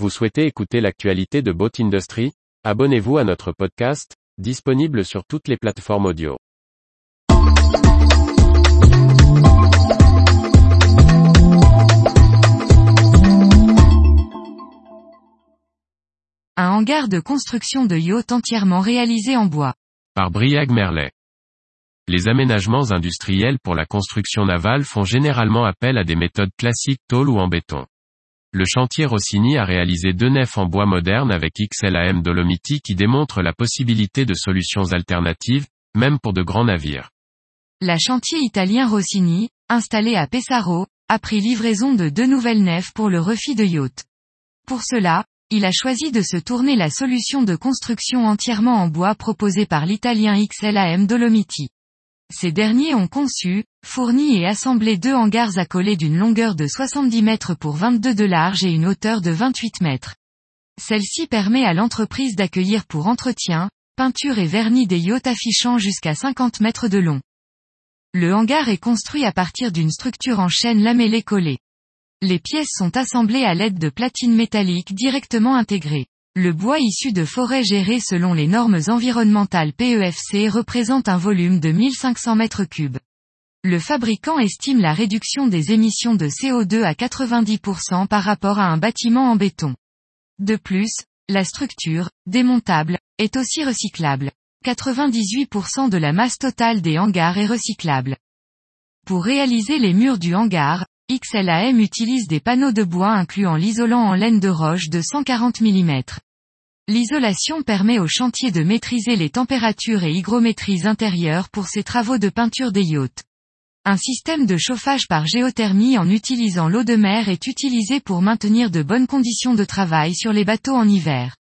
Vous souhaitez écouter l'actualité de Boat Industry? Abonnez-vous à notre podcast, disponible sur toutes les plateformes audio. Un hangar de construction de yacht entièrement réalisé en bois. Par Briag Merlet. Les aménagements industriels pour la construction navale font généralement appel à des méthodes classiques tôle ou en béton. Le chantier Rossini a réalisé deux nefs en bois moderne avec XLAM Dolomiti qui démontrent la possibilité de solutions alternatives, même pour de grands navires. La chantier italien Rossini, installé à Pesaro, a pris livraison de deux nouvelles nefs pour le refit de yacht. Pour cela, il a choisi de se tourner la solution de construction entièrement en bois proposée par l'italien XLAM Dolomiti. Ces derniers ont conçu, fourni et assemblé deux hangars accolés d'une longueur de 70 mètres pour 22 de large et une hauteur de 28 mètres. Celle-ci permet à l'entreprise d'accueillir pour entretien, peinture et vernis des yachts affichant jusqu'à 50 mètres de long. Le hangar est construit à partir d'une structure en chaîne lamellée collée. Les pièces sont assemblées à l'aide de platines métalliques directement intégrées. Le bois issu de forêts gérées selon les normes environnementales PEFC représente un volume de 1500 mètres cubes. Le fabricant estime la réduction des émissions de CO2 à 90% par rapport à un bâtiment en béton. De plus, la structure, démontable, est aussi recyclable. 98% de la masse totale des hangars est recyclable. Pour réaliser les murs du hangar, XLAM utilise des panneaux de bois incluant l'isolant en laine de roche de 140 mm. L'isolation permet au chantier de maîtriser les températures et hygrométries intérieures pour ses travaux de peinture des yachts. Un système de chauffage par géothermie en utilisant l'eau de mer est utilisé pour maintenir de bonnes conditions de travail sur les bateaux en hiver.